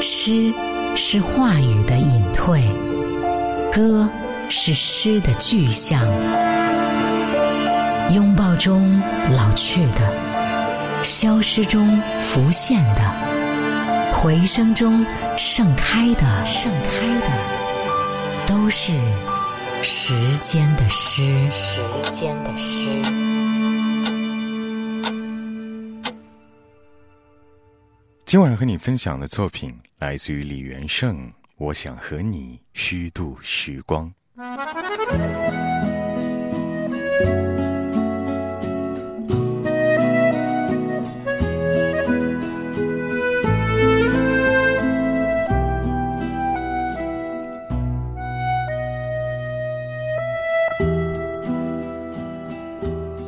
诗是话语的隐退，歌是诗的具象。拥抱中老去的，消失中浮现的，回声中盛开的，盛开的，都是时间的诗，时间的诗。今晚和你分享的作品来自于李元胜。我想和你虚度时光。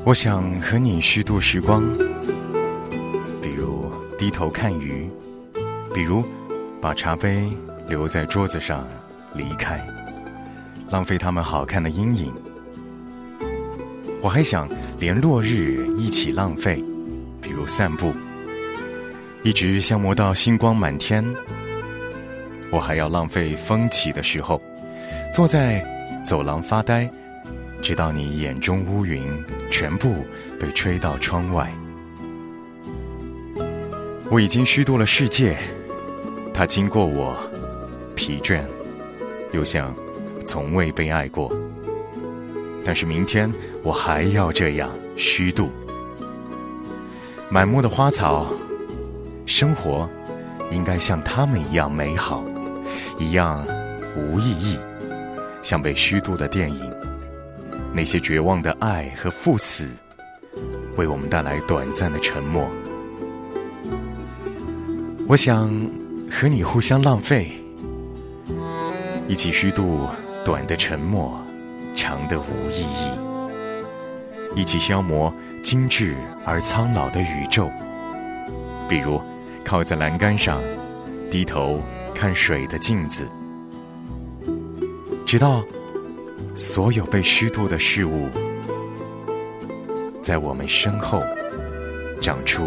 我想和你虚度时光。低头看鱼，比如把茶杯留在桌子上离开，浪费他们好看的阴影。我还想连落日一起浪费，比如散步，一直消磨到星光满天。我还要浪费风起的时候，坐在走廊发呆，直到你眼中乌云全部被吹到窗外。我已经虚度了世界，它经过我，疲倦，又像从未被爱过。但是明天我还要这样虚度。满目的花草，生活应该像他们一样美好，一样无意义，像被虚度的电影。那些绝望的爱和赴死，为我们带来短暂的沉默。我想和你互相浪费，一起虚度短的沉默，长的无意义；一起消磨精致而苍老的宇宙。比如靠在栏杆上，低头看水的镜子，直到所有被虚度的事物，在我们身后长出。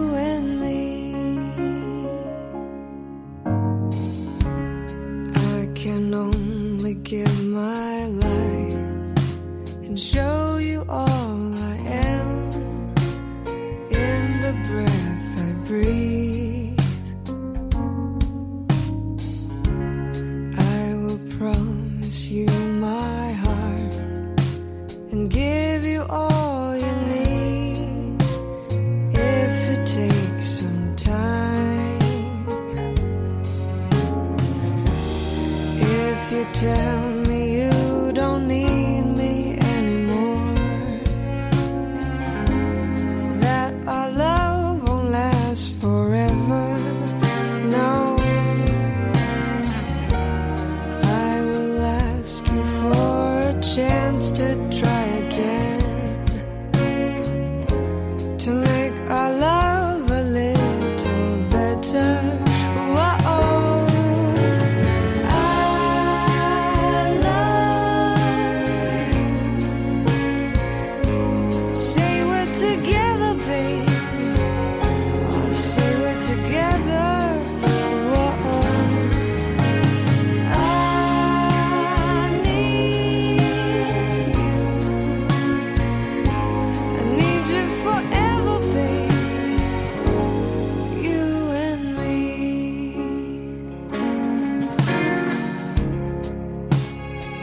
give my life and show you all I am in the breath I breathe. I will promise you my heart and give you all you need if it takes some time. If you tell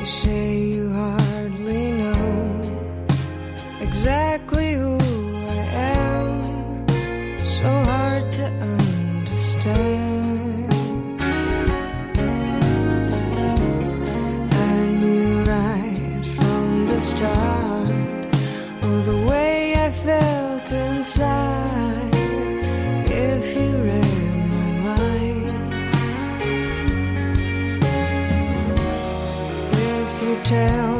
谁 tell.